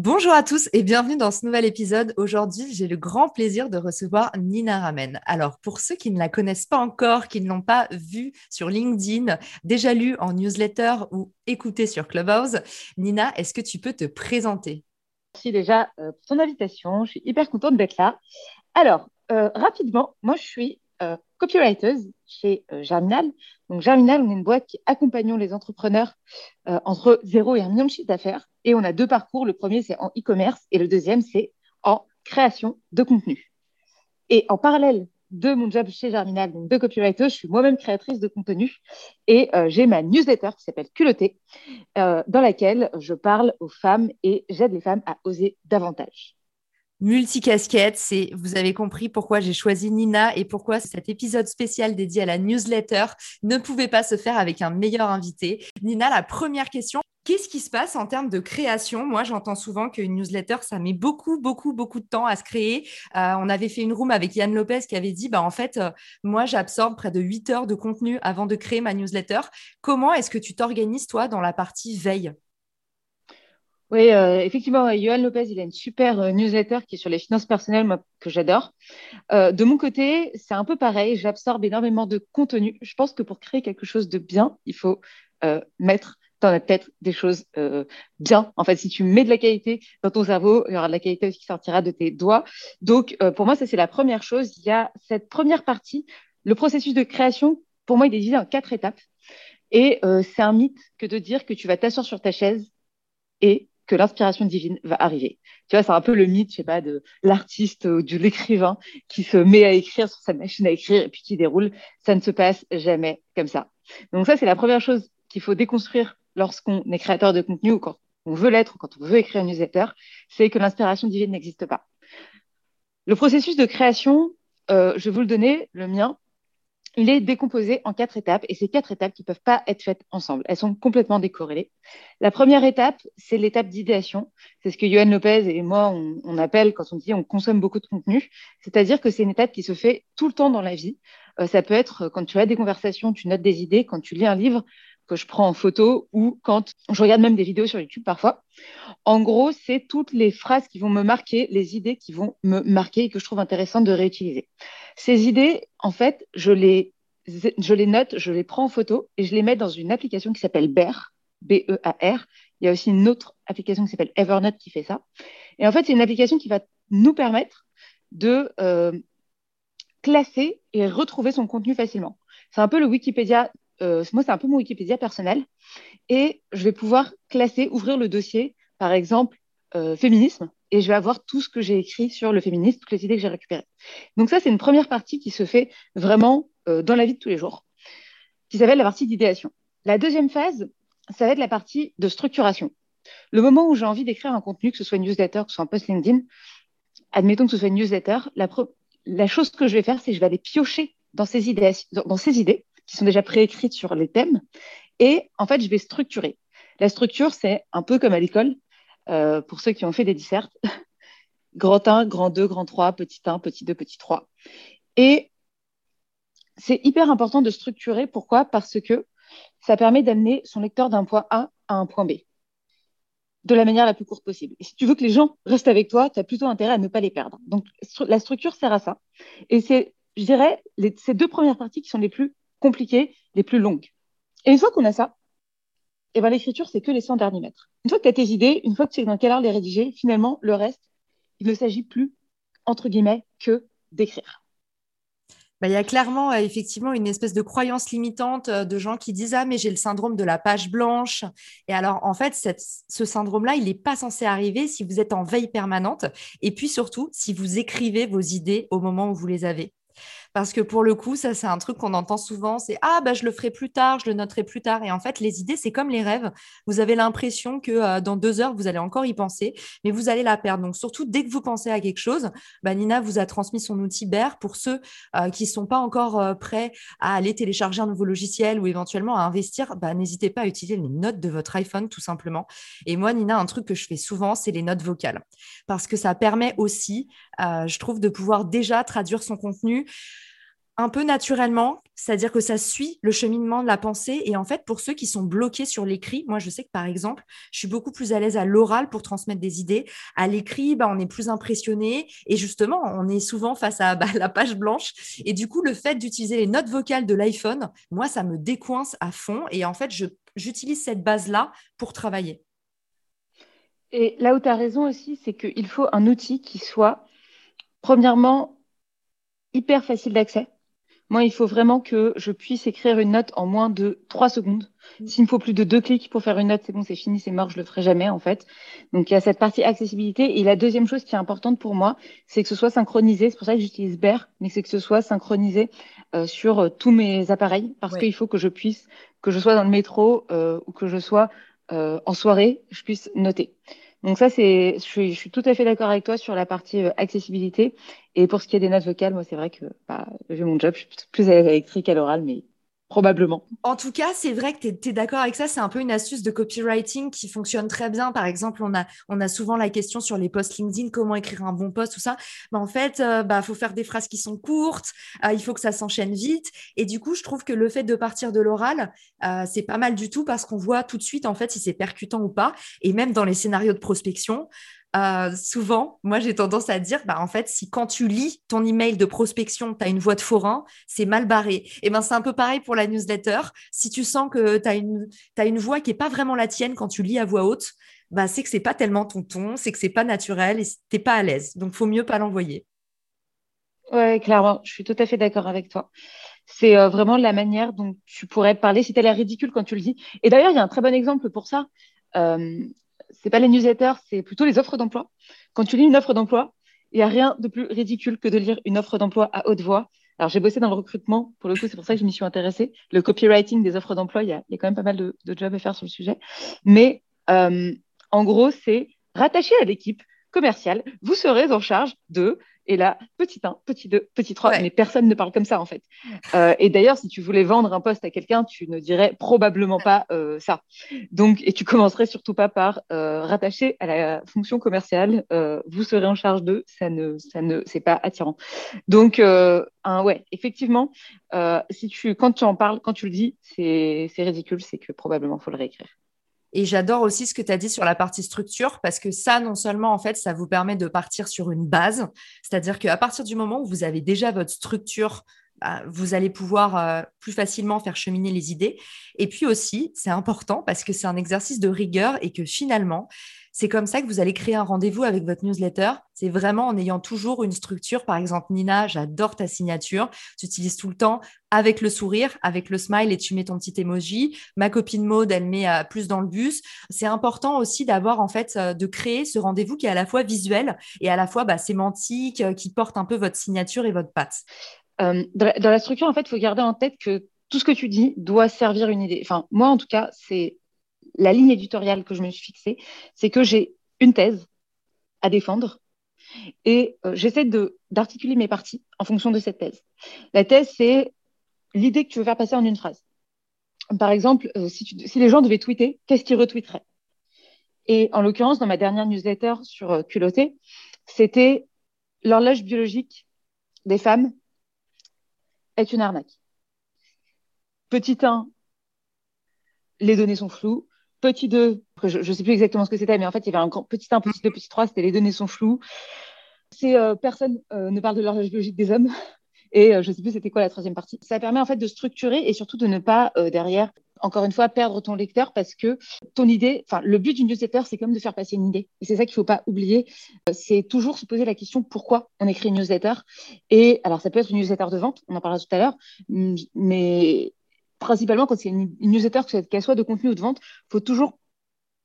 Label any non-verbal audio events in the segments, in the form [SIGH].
Bonjour à tous et bienvenue dans ce nouvel épisode. Aujourd'hui, j'ai le grand plaisir de recevoir Nina Ramen. Alors, pour ceux qui ne la connaissent pas encore, qui ne l'ont pas vue sur LinkedIn, déjà lu en newsletter ou écouté sur Clubhouse, Nina, est-ce que tu peux te présenter? Merci déjà euh, pour ton invitation. Je suis hyper contente d'être là. Alors, euh, rapidement, moi, je suis euh, copywriter chez Germinal. Donc, Germinal, on est une boîte qui accompagne les entrepreneurs entre 0 et 1 million de chiffre d'affaires. Et on a deux parcours. Le premier, c'est en e-commerce et le deuxième, c'est en création de contenu. Et en parallèle de mon job chez Germinal, donc de copywriter, je suis moi-même créatrice de contenu et euh, j'ai ma newsletter qui s'appelle Culotté, euh, dans laquelle je parle aux femmes et j'aide les femmes à oser davantage multicasquette. C'est, vous avez compris pourquoi j'ai choisi Nina et pourquoi cet épisode spécial dédié à la newsletter ne pouvait pas se faire avec un meilleur invité. Nina, la première question. Qu'est-ce qui se passe en termes de création? Moi, j'entends souvent qu'une newsletter, ça met beaucoup, beaucoup, beaucoup de temps à se créer. Euh, on avait fait une room avec Yann Lopez qui avait dit, bah, en fait, euh, moi, j'absorbe près de 8 heures de contenu avant de créer ma newsletter. Comment est-ce que tu t'organises, toi, dans la partie veille? Oui, euh, effectivement, Johan Lopez, il a une super euh, newsletter qui est sur les finances personnelles, moi, que j'adore. Euh, de mon côté, c'est un peu pareil. J'absorbe énormément de contenu. Je pense que pour créer quelque chose de bien, il faut mettre dans la tête des choses bien. En fait, si tu mets de la qualité dans ton cerveau, il y aura de la qualité aussi qui sortira de tes doigts. Donc, pour moi, ça, c'est la première chose. Il y a cette première partie, le processus de création. Pour moi, il est divisé en quatre étapes. Et c'est un mythe que de dire que tu vas t'asseoir sur ta chaise et l'inspiration divine va arriver. Tu vois, c'est un peu le mythe, je sais pas, de l'artiste ou de l'écrivain qui se met à écrire sur sa machine à écrire et puis qui déroule. Ça ne se passe jamais comme ça. Donc ça, c'est la première chose qu'il faut déconstruire lorsqu'on est créateur de contenu ou quand on veut l'être ou quand on veut écrire un newsletter, c'est que l'inspiration divine n'existe pas. Le processus de création, euh, je vais vous le donner, le mien, il est décomposé en quatre étapes et ces quatre étapes qui ne peuvent pas être faites ensemble. Elles sont complètement décorrélées. La première étape, c'est l'étape d'idéation. C'est ce que Johan Lopez et moi, on, appelle quand on dit on consomme beaucoup de contenu. C'est-à-dire que c'est une étape qui se fait tout le temps dans la vie. Euh, ça peut être quand tu as des conversations, tu notes des idées, quand tu lis un livre que je prends en photo ou quand je regarde même des vidéos sur YouTube parfois. En gros, c'est toutes les phrases qui vont me marquer, les idées qui vont me marquer et que je trouve intéressantes de réutiliser. Ces idées, en fait, je les, note, je les prends en photo et je les mets dans une application qui s'appelle Bear, B-E-A-R. Il y a aussi une autre application qui s'appelle Evernote qui fait ça. Et en fait, c'est une application qui va nous permettre de euh, classer et retrouver son contenu facilement. C'est un peu le Wikipédia euh, moi, c'est un peu mon Wikipédia personnel. Et je vais pouvoir classer, ouvrir le dossier, par exemple, euh, féminisme, et je vais avoir tout ce que j'ai écrit sur le féminisme, toutes les idées que j'ai récupérées. Donc ça, c'est une première partie qui se fait vraiment euh, dans la vie de tous les jours, qui s'appelle la partie d'idéation. La deuxième phase, ça va être la partie de structuration. Le moment où j'ai envie d'écrire un contenu, que ce soit une newsletter, que ce soit un post LinkedIn, admettons que ce soit une newsletter, la, chose que je vais faire, c'est que je vais aller piocher dans ces idées qui sont déjà préécrites sur les thèmes. Et en fait, je vais structurer. La structure, c'est un peu comme à l'école, euh, pour ceux qui ont fait des dissertes. [LAUGHS] grand 1, grand 2, grand 3, petit 1, petit 2, petit 3. Et c'est hyper important de structurer. Pourquoi? Parce que ça permet d'amener son lecteur d'un point A à un point B de la manière la plus courte possible. Et si tu veux que les gens restent avec toi, tu as plutôt intérêt à ne pas les perdre. Donc, la structure sert à ça. Et c'est, je dirais, ces deux premières parties qui sont les plus compliquées, les plus longues. Et une fois qu'on a ça, eh ben, l'écriture, c'est que les 100 derniers mètres. Une fois que tu as tes idées, une fois que tu sais dans quelle heure les rédiger, finalement, le reste, il ne s'agit plus, entre guillemets, que d'écrire. bah, il y a clairement, effectivement, une espèce de croyance limitante de gens qui disent Ah, mais j'ai le syndrome de la page blanche. Et alors, en fait, ce syndrome-là, il n'est pas censé arriver si vous êtes en veille permanente. Et puis surtout, si vous écrivez vos idées au moment où vous les avez. Parce que pour le coup, ça, c'est un truc qu'on entend souvent, c'est ah bah je le ferai plus tard, je le noterai plus tard. Et en fait, les idées, c'est comme les rêves. Vous avez l'impression que euh, dans deux heures, vous allez encore y penser, mais vous allez la perdre. Donc surtout, dès que vous pensez à quelque chose, bah, Nina vous a transmis son outil BER pour ceux euh, qui ne sont pas encore euh, prêts à aller télécharger un nouveau logiciel ou éventuellement à investir. Bah, n'hésitez pas à utiliser les notes de votre iPhone tout simplement. Et moi, Nina, un truc que je fais souvent, c'est les notes vocales parce que ça permet aussi, je trouve, de pouvoir déjà traduire son contenu un peu naturellement, c'est-à-dire que ça suit le cheminement de la pensée. Et en fait, pour ceux qui sont bloqués sur l'écrit, moi, je sais que par exemple, je suis beaucoup plus à l'aise à l'oral pour transmettre des idées. À l'écrit, bah, on est plus impressionné. Et justement, on est souvent face à [LAUGHS] bah, la page blanche. Et du coup, le fait d'utiliser les notes vocales de l'iPhone, moi, ça me décoince à fond. Et en fait, j'utilise cette base-là pour travailler. Et là où tu as raison aussi, c'est qu'il faut un outil qui soit, premièrement, hyper facile d'accès moi, il faut vraiment que je puisse écrire une note en moins de trois secondes. Mm. S'il me faut plus de deux clics pour faire une note, c'est bon, c'est fini, c'est mort, je le ferai jamais en fait. Donc il y a cette partie accessibilité. Et la deuxième chose qui est importante pour moi, c'est que ce soit synchronisé. C'est pour ça que j'utilise Bear, mais c'est que ce soit synchronisé euh, sur euh, tous mes appareils, parce qu'il faut que je puisse, que je sois dans le métro euh, ou que je sois en soirée, je puisse noter. Donc ça, c'est, je suis, je suis tout à fait d'accord avec toi sur la partie euh, accessibilité. Et pour ce qui est des notes vocales, moi, c'est vrai que bah, j'ai mon job, je suis plus à l'électrique à l'oral, mais probablement. En tout cas, c'est vrai que tu es, d'accord avec ça. C'est un peu une astuce de copywriting qui fonctionne très bien. Par exemple, on a, on a souvent la question sur les posts LinkedIn, comment écrire un bon post, tout ça. Bah, en fait, il euh, bah, faut faire des phrases qui sont courtes, euh, il faut que ça s'enchaîne vite. Et du coup, je trouve que le fait de partir de l'oral, euh, c'est pas mal du tout parce qu'on voit tout de suite, en fait, si c'est percutant ou pas. Et même dans les scénarios de prospection, euh, souvent, moi j'ai tendance à dire, bah, en fait, si quand tu lis ton email de prospection, tu as une voix de forain, c'est mal barré. Et ben c'est un peu pareil pour la newsletter. Si tu sens que tu as une, voix qui n'est pas vraiment la tienne quand tu lis à voix haute, bah, c'est que c'est pas tellement ton ton, c'est que c'est pas naturel et t'es pas à l'aise. Donc, faut mieux pas l'envoyer. Ouais, clairement, je suis tout à fait d'accord avec toi. C'est euh, vraiment la manière dont tu pourrais parler si tu as l'air ridicule quand tu le dis. Et d'ailleurs, il y a un très bon exemple pour ça. Euh, c'est pas les newsletters, c'est plutôt les offres d'emploi. Quand tu lis une offre d'emploi, il n'y a rien de plus ridicule que de lire une offre d'emploi à haute voix. Alors, j'ai bossé dans le recrutement, pour le coup, c'est pour ça que je m'y suis intéressée. Le copywriting des offres d'emploi, il y, a, quand même pas mal de, jobs à faire sur le sujet. Mais euh, en gros, c'est rattaché à l'équipe commerciale, vous serez en charge de et là, petit 1, petit 2, petit 3, mais personne ne parle comme ça en fait. Euh, et d'ailleurs, si tu voulais vendre un poste à quelqu'un, tu ne dirais probablement pas euh, ça. Donc, et tu commencerais surtout pas par euh, rattacher à la fonction commerciale, vous serez en charge de, ça ne, ça ne, c'est pas attirant. Donc, un, ouais, effectivement, si tu, quand tu en parles, quand tu le dis, c'est ridicule, c'est que probablement faut le réécrire. Et j'adore aussi ce que tu as dit sur la partie structure, parce que ça, non seulement, en fait, ça vous permet de partir sur une base, c'est-à-dire qu'à partir du moment où vous avez déjà votre structure, bah, vous allez pouvoir euh, plus facilement faire cheminer les idées. Et puis aussi, c'est important parce que c'est un exercice de rigueur et que finalement, c'est comme ça que vous allez créer un rendez-vous avec votre newsletter. C'est vraiment en ayant toujours une structure. Par exemple, Nina, j'adore ta signature. Tu utilises tout le temps avec le sourire, avec le smile et tu mets ton petit emoji. Ma copine Maude, elle met euh, plus dans le bus. C'est important aussi d'avoir, en fait, euh, de créer ce rendez-vous qui est à la fois visuel et à la fois bah, sémantique, qui porte un peu votre signature et votre patte. Dans, la, structure, en fait, il faut garder en tête que tout ce que tu dis doit servir une idée. Enfin, moi, en tout cas, c'est la ligne éditoriale que je me suis fixée, c'est que j'ai une thèse à défendre et euh, j'essaie d'articuler mes parties en fonction de cette thèse. La thèse, c'est l'idée que tu veux faire passer en une phrase. Par exemple, euh, si, les gens devaient tweeter, qu'est-ce qu'ils retweeteraient? Et en l'occurrence, dans ma dernière newsletter sur euh, culotté, c'était l'horloge biologique des femmes est une arnaque. Petit 1, les données sont floues. Petit 2, je ne sais plus exactement ce que c'était, mais en fait, il y avait un petit 1, petit 2, petit 3, c'était les données sont floues. C'est euh, personne euh, ne parle de l'horloge biologique des hommes. Et euh, je ne sais plus c'était quoi la troisième partie. Ça permet en fait de structurer et surtout de ne pas derrière encore une fois, perdre ton lecteur parce que ton idée, enfin, le but d'une newsletter, c'est comme de faire passer une idée. Et c'est ça qu'il ne faut pas oublier. C'est toujours se poser la question pourquoi on écrit une newsletter? Et alors, ça peut être une newsletter de vente, on en parlera tout à l'heure, mais principalement quand c'est une, newsletter, qu'elle soit de contenu ou de vente, il faut toujours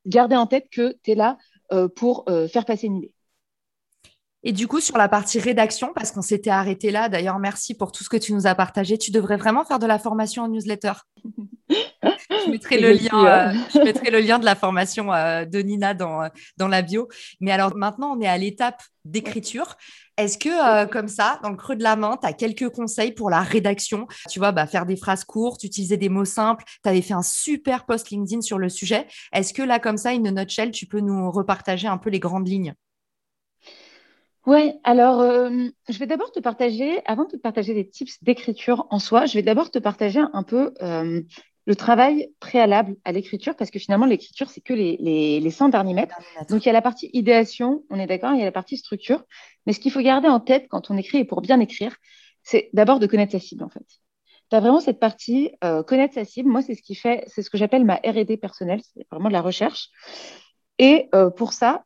garder en tête que tu es là euh, pour euh, faire passer une idée. Et du coup, sur la partie rédaction, parce qu'on s'était arrêté là, d'ailleurs, merci pour tout ce que tu nous as partagé. Tu devrais vraiment faire de la formation en newsletter. [LAUGHS] je, mettrai le lien, euh, je mettrai le lien de la formation euh, de Nina dans, dans la bio. Mais alors maintenant, on est à l'étape d'écriture. Est-ce que, euh, comme ça, dans le creux de la main, tu as quelques conseils pour la rédaction? Tu vois, bah, faire des phrases courtes, utiliser des mots simples. Tu avais fait un super post LinkedIn sur le sujet. Est-ce que là, comme ça, une nutshell, tu peux nous repartager un peu les grandes lignes? Ouais, alors euh, je vais d'abord te partager, avant de te partager des tips d'écriture en soi, je vais d'abord te partager un peu euh, le travail préalable à l'écriture, parce que finalement, l'écriture, c'est que les, les, les 100 derniers mètres. Donc, il y a la partie idéation, on est d'accord, il y a la partie structure. Mais ce qu'il faut garder en tête quand on écrit et pour bien écrire, c'est d'abord de connaître sa cible, en fait. Tu as vraiment cette partie euh, connaître sa cible. Moi, c'est ce qui fait, c'est ce que j'appelle ma R&D personnelle, c'est vraiment de la recherche. Et pour ça,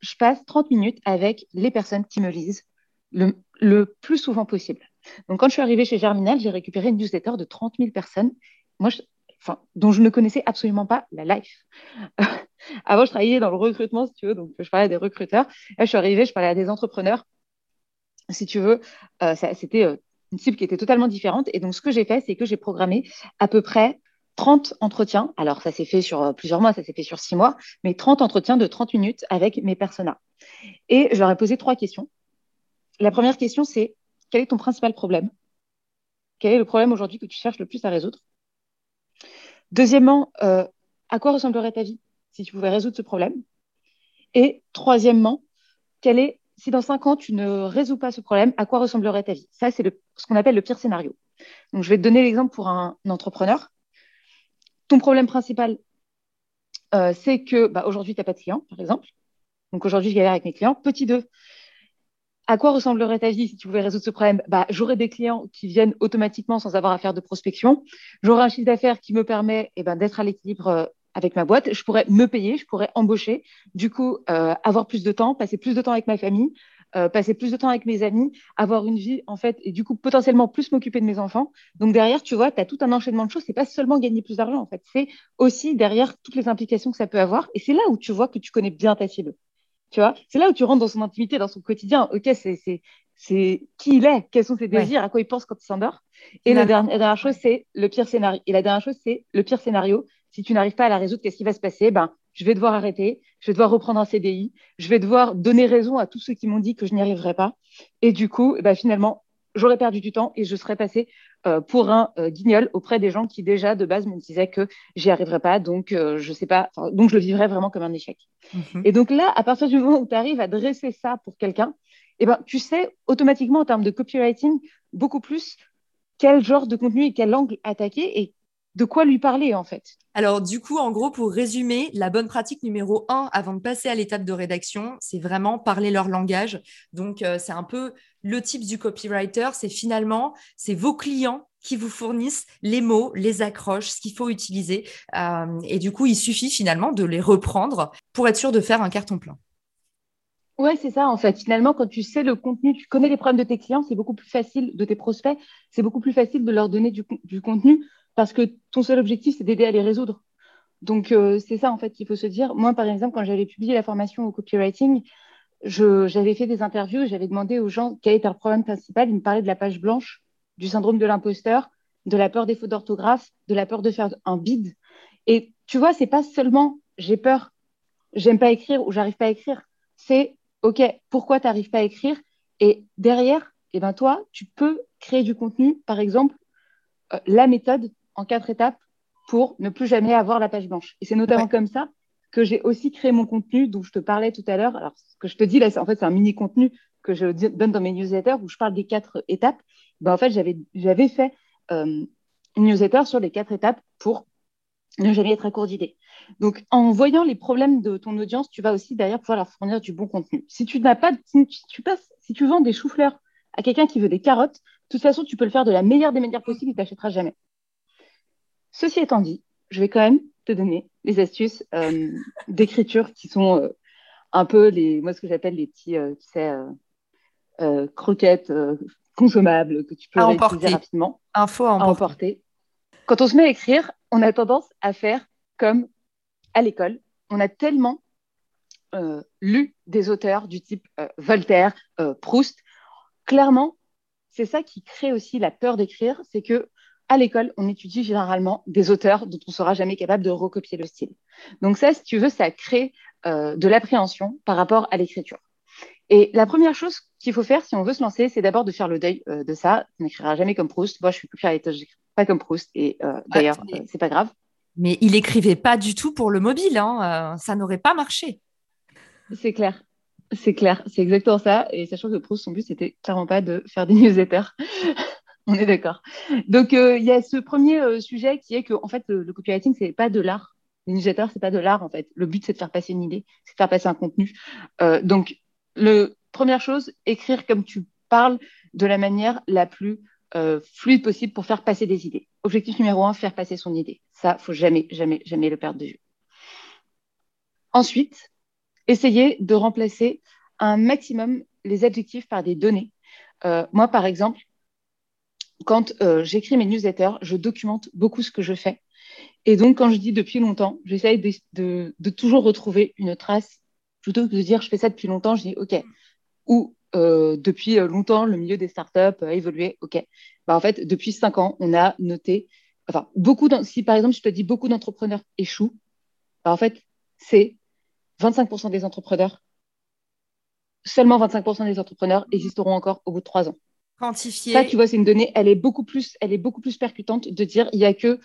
je passe 30 minutes avec les personnes qui me lisent le, plus souvent possible. Donc, quand je suis arrivée chez Germinal, j'ai récupéré une newsletter de 30 000 personnes, dont je ne connaissais absolument pas la life. [LAUGHS] Avant, je travaillais dans le recrutement, si tu veux, donc je parlais à des recruteurs. Là, je suis arrivée, je parlais à des entrepreneurs. Si tu veux, euh, c'était euh, une cible qui était totalement différente. Et donc, ce que j'ai fait, c'est que j'ai programmé à peu près 30 entretiens. Alors, ça s'est fait sur euh, plusieurs mois, ça s'est fait sur six mois, mais 30 entretiens de 30 minutes avec mes personas. Et je leur ai posé trois questions. La première question, c'est quel est ton principal problème? Quel est le problème aujourd'hui que tu cherches le plus à résoudre? Deuxièmement, euh, à quoi ressemblerait ta vie si tu pouvais résoudre ce problème? Et troisièmement, quel est, si dans cinq ans tu ne résous pas ce problème, à quoi ressemblerait ta vie? Ça, c'est ce qu'on appelle le pire scénario. Donc, je vais te donner l'exemple pour un entrepreneur ton problème principal, euh, c'est que bah, aujourd'hui, tu n'as pas de clients, par exemple. Donc aujourd'hui, je galère avec mes clients. Petit 2, à quoi ressemblerait ta vie si tu pouvais résoudre ce problème? Bah, J'aurais des clients qui viennent automatiquement sans avoir à faire de prospection. J'aurais un chiffre d'affaires qui me permet eh ben, d'être à l'équilibre euh, avec ma boîte. Je pourrais me payer, je pourrais embaucher, du coup, euh, avoir plus de temps, passer plus de temps avec ma famille, euh, passer plus de temps avec mes amis, avoir une vie, en fait, et du coup, potentiellement plus m'occuper de mes enfants. Donc, derrière, tu vois, tu as tout un enchaînement de choses. C'est pas seulement gagner plus d'argent, en fait. C'est aussi derrière toutes les implications que ça peut avoir. Et c'est là où tu vois que tu connais bien ta cible. Tu vois, c'est là où tu rentres dans son intimité, dans son quotidien. Ok, c'est c'est qui il est, quels sont ses désirs, à quoi il pense quand il s'endort. Et la dernière, chose, c'est le pire scénario. Et la dernière chose, c'est le pire scénario. Si tu n'arrives pas à la résoudre, qu'est-ce qui va se passer? Ben, je vais devoir arrêter, je vais devoir reprendre un CDI, je vais devoir donner raison à tous ceux qui m'ont dit que je n'y arriverais pas. Et du coup, bah, finalement, j'aurais perdu du temps et je serais passé euh, pour un euh, guignol auprès des gens qui déjà de base me disaient que j'y arriverais pas, donc euh, je sais pas, donc je le vivrais vraiment comme un échec. Mhm. Et donc là, à partir du moment où tu arrives à dresser ça pour quelqu'un, eh ben, tu sais automatiquement en termes de copywriting beaucoup plus quel genre de contenu et quel angle attaquer et de quoi lui parler en fait? Alors du coup, en gros, pour résumer, la bonne pratique numéro un avant de passer à l'étape de rédaction, c'est vraiment parler leur langage. Donc euh, c'est un peu le type du copywriter, c'est finalement, c'est vos clients qui vous fournissent les mots, les accroches, ce qu'il faut utiliser. Euh, et du coup, il suffit finalement de les reprendre pour être sûr de faire un carton plein. Ouais, c'est ça. En fait, finalement, quand tu sais le contenu, tu connais les problèmes de tes clients, c'est beaucoup plus facile de tes prospects, c'est beaucoup plus facile de leur donner du, du contenu parce que ton seul objectif, c'est d'aider à les résoudre. Donc, euh, c'est ça, en fait, qu'il faut se dire. Moi, par exemple, quand j'avais publié la formation au copywriting, j'avais fait des interviews, j'avais demandé aux gens quel était leur problème principal. Ils me parlaient de la page blanche, du syndrome de l'imposteur, de la peur des fautes d'orthographe, de la peur de faire un bide. Et tu vois, c'est pas seulement j'ai peur, j'aime pas écrire ou j'arrive pas à écrire. C'est OK, pourquoi tu n'arrives pas à écrire? Et derrière, eh ben toi, tu peux créer du contenu, par exemple, euh, la méthode en quatre étapes pour ne plus jamais avoir la page blanche. Et c'est notamment comme ça que j'ai aussi créé mon contenu dont je te parlais tout à l'heure. Alors, ce que je te dis là, en fait, c'est un mini contenu que je donne dans mes newsletters où je parle des quatre étapes. Ben, en fait, j'avais fait euh, une newsletter sur les quatre étapes pour ne jamais être à court d'idées. Donc, en voyant les problèmes de ton audience, tu vas aussi derrière pouvoir leur fournir du bon contenu. Si tu n'as pas, si tu passes, si tu vends des choux-fleurs à quelqu'un qui veut des carottes, de toute façon, tu peux le faire de la meilleure des manières possibles, il t'achètera jamais. Ceci étant dit, je vais quand même te donner les astuces euh, [LAUGHS] d'écriture qui sont euh, un peu les, moi, ce que j'appelle les petits, tu sais, croquettes consommables que tu peux réutiliser rapidement. Info à emporter. Quand on se met à écrire, on a tendance à faire comme à l'école. On a tellement lu des auteurs du type Voltaire, Proust. Clairement, c'est ça qui crée aussi la peur d'écrire, c'est que à l'école, on étudie généralement des auteurs dont on ne sera jamais capable de recopier le style. Donc ça, si tu veux, ça crée euh, de l'appréhension par rapport à l'écriture. Et la première chose qu'il faut faire si on veut se lancer, c'est d'abord de faire le deuil euh, de ça. On n'écrira jamais comme Proust. Moi, je suis plus je n'écris pas comme Proust. Et euh, d'ailleurs, ce c'est pas grave. Mais il écrivait pas du tout pour le mobile. Hein. ça n'aurait pas marché. C'est clair. C'est clair, c'est exactement ça. Et sachant que Proust, son but, c'était clairement pas de faire des newsletters. [LAUGHS] On est d'accord. Donc, euh, il y a ce premier euh, sujet qui est que, en fait, le, copywriting, c'est pas de l'art. Les newsletters, c'est pas de l'art, en fait. Le but, c'est de faire passer une idée, c'est de faire passer un contenu. Euh, donc, le, première chose, écrire comme tu parles de la manière la plus fluide possible pour faire passer des idées. Objectif numéro un, faire passer son idée. Ça, faut jamais, jamais, jamais le perdre de vue. Ensuite, essayer de remplacer un maximum les adjectifs par des données. Moi, par exemple, quand euh, j'écris mes newsletters, je documente beaucoup ce que je fais. Et donc, quand je dis depuis longtemps, j'essaye de, toujours retrouver une trace. Plutôt que de dire je fais ça depuis longtemps, je dis OK. Ou euh, depuis longtemps, le milieu des startups a évolué. OK. Bah, en fait, depuis cinq ans, on a noté. Enfin, beaucoup. Si par exemple, je te dis beaucoup d'entrepreneurs échouent, bah, en fait, c'est 25% des entrepreneurs, seulement 25% des entrepreneurs existeront encore au bout de trois ans. Ça, tu vois, c'est une donnée, elle est beaucoup plus, elle est beaucoup plus percutante de dire il y a que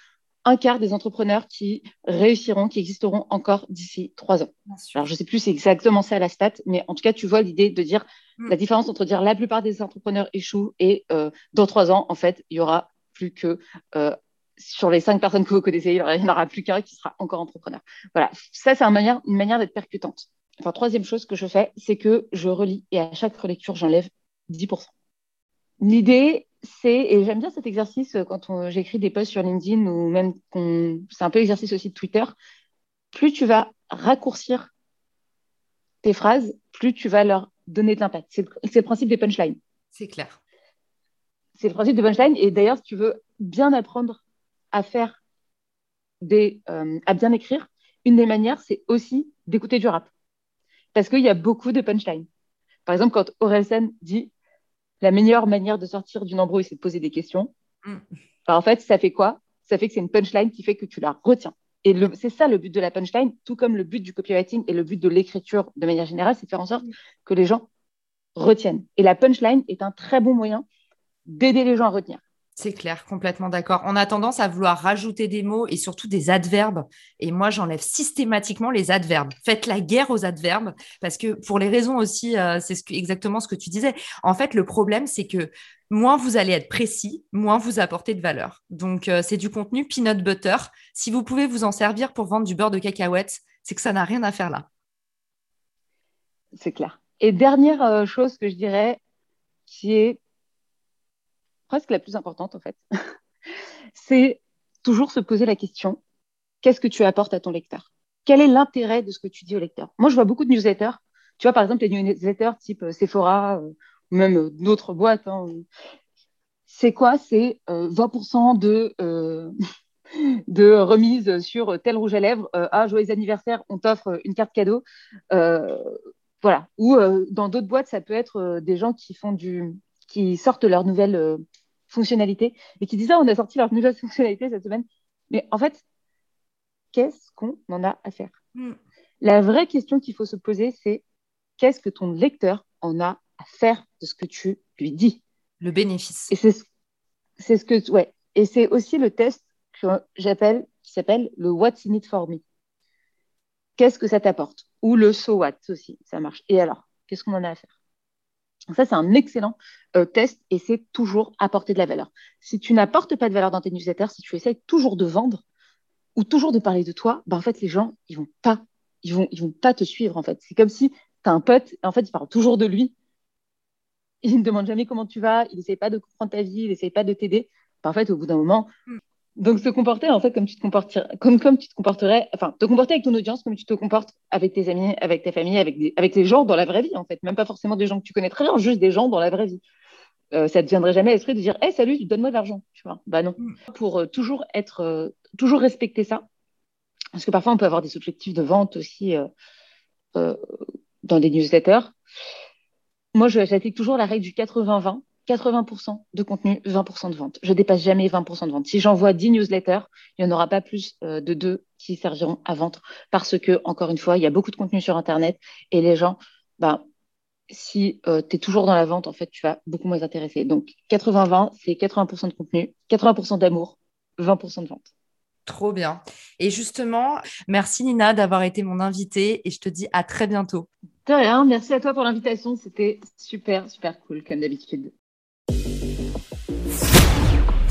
un quart des entrepreneurs qui réussiront, qui existeront encore d'ici trois ans. Alors, je ne sais plus c'est exactement ça la stat, mais en tout cas, tu vois l'idée de dire mm. la différence entre dire la plupart des entrepreneurs échouent et euh, dans trois ans, en fait, il y aura plus que euh, sur les cinq personnes que vous connaissez, il n'y en aura plus qu'un qui sera encore entrepreneur. Voilà, ça, c'est une manière, une manière d'être percutante. Enfin, troisième chose que je fais, c'est que je relis et à chaque relecture, j'enlève 10%. L'idée, c'est, et j'aime bien cet exercice quand j'écris des posts sur LinkedIn ou même c'est un peu l'exercice aussi de Twitter, plus tu vas raccourcir tes phrases, plus tu vas leur donner de l'impact. C'est le principe des punchlines. C'est clair. C'est le principe des punchlines. Et d'ailleurs, si tu veux bien apprendre à faire des, euh, à bien écrire, une des manières, c'est aussi d'écouter du rap. Parce qu'il y a beaucoup de punchlines. Par exemple, quand Orelsen dit la meilleure manière de sortir d'une embrouille, c'est de poser des questions. Mm. en fait, ça fait quoi? Ça fait que c'est une punchline qui fait que tu la retiens. Et c'est ça le but de la punchline, tout comme le but du copywriting et le but de l'écriture de manière générale, c'est de faire en sorte que les gens retiennent. Et la punchline est un très bon moyen d'aider les gens à retenir. C'est clair, complètement d'accord. On a tendance à vouloir rajouter des mots et surtout des adverbes. Et moi, j'enlève systématiquement les adverbes. Faites la guerre aux adverbes parce que pour les raisons aussi, euh, c'est exactement ce que tu disais. En fait, le problème, c'est que moins vous allez être précis, moins vous apportez de valeur. Donc, euh, c'est du contenu peanut butter. Si vous pouvez vous en servir pour vendre du beurre de cacahuète, c'est que ça n'a rien à faire là. C'est clair. Et dernière euh, chose que je dirais, qui est presque la plus importante en fait, [LAUGHS] c'est toujours se poser la question qu'est-ce que tu apportes à ton lecteur? Quel est l'intérêt de ce que tu dis au lecteur? Moi, je vois beaucoup de newsletters. Tu vois, par exemple, les newsletters type euh, Sephora euh, ou même euh, d'autres boîtes. Hein. C'est quoi? C'est 20% de, [LAUGHS] de remise sur tel rouge à lèvres. ah, joyeux anniversaire, on t'offre une carte cadeau. voilà. Ou dans d'autres boîtes, ça peut être des gens qui font du, qui sortent leur nouvelle fonctionnalités et qui disent ah, on a sorti leur nouvelle fonctionnalité cette semaine. Mais en fait, qu'est-ce qu'on en a à faire? Hmm. La vraie question qu'il faut se poser, c'est qu'est-ce que ton lecteur en a à faire de ce que tu lui dis? Le bénéfice. Et c'est ce, ce que ouais. Et c'est aussi le test que j'appelle qui s'appelle le What's in it for me. Qu'est-ce que ça t'apporte? Ou le so what aussi, ça marche. Et alors, qu'est-ce qu'on en a à faire? Ça, c'est un excellent euh, test et c'est toujours apporter de la valeur. Si tu n'apportes pas de valeur dans tes newsletters, si tu essaies toujours de vendre ou toujours de parler de toi, ben, en fait, les gens, ils vont pas, ils vont, vont pas te suivre, en fait. C'est comme si tu as un pote et en fait, il parle toujours de lui. Il ne demande jamais comment tu vas, il n'essaie pas de comprendre ta vie, il n'essaie pas de t'aider. Ben, en fait, au bout d'un moment, Donc, se comporter, en fait, comme tu te comporterais, comme, comme tu te comporterais, enfin, te comporter avec ton audience comme tu te comportes avec tes amis, avec ta famille, avec, des, avec les gens dans la vraie vie, en fait. Même pas forcément des gens que tu connais très bien, juste des gens dans la vraie vie. Euh, ça ne te viendrait jamais à l'esprit de dire, hé, salut, donne-moi de l'argent, tu vois. Bah non. Mm. Pour euh, toujours être, euh, toujours respecter ça. Parce que parfois, on peut avoir des objectifs de vente aussi dans des newsletters. Moi, j'applique toujours la règle du 80-20. 80% de contenu, 20% de vente. Je dépasse jamais 20% de vente. Si j'envoie 10 newsletters, il n'y en aura pas plus euh, de deux qui serviront à vendre parce que, encore une fois, il y a beaucoup de contenu sur Internet et les gens, bah, si euh, tu es toujours dans la vente, en fait, tu vas beaucoup moins intéresser. Donc, 80-20, c'est 80% de contenu, 80% d'amour, 20% de vente. Trop bien. Et justement, merci Nina d'avoir été mon invitée et je te dis à très bientôt. De rien, merci à toi pour l'invitation. C'était super, super cool comme d'habitude.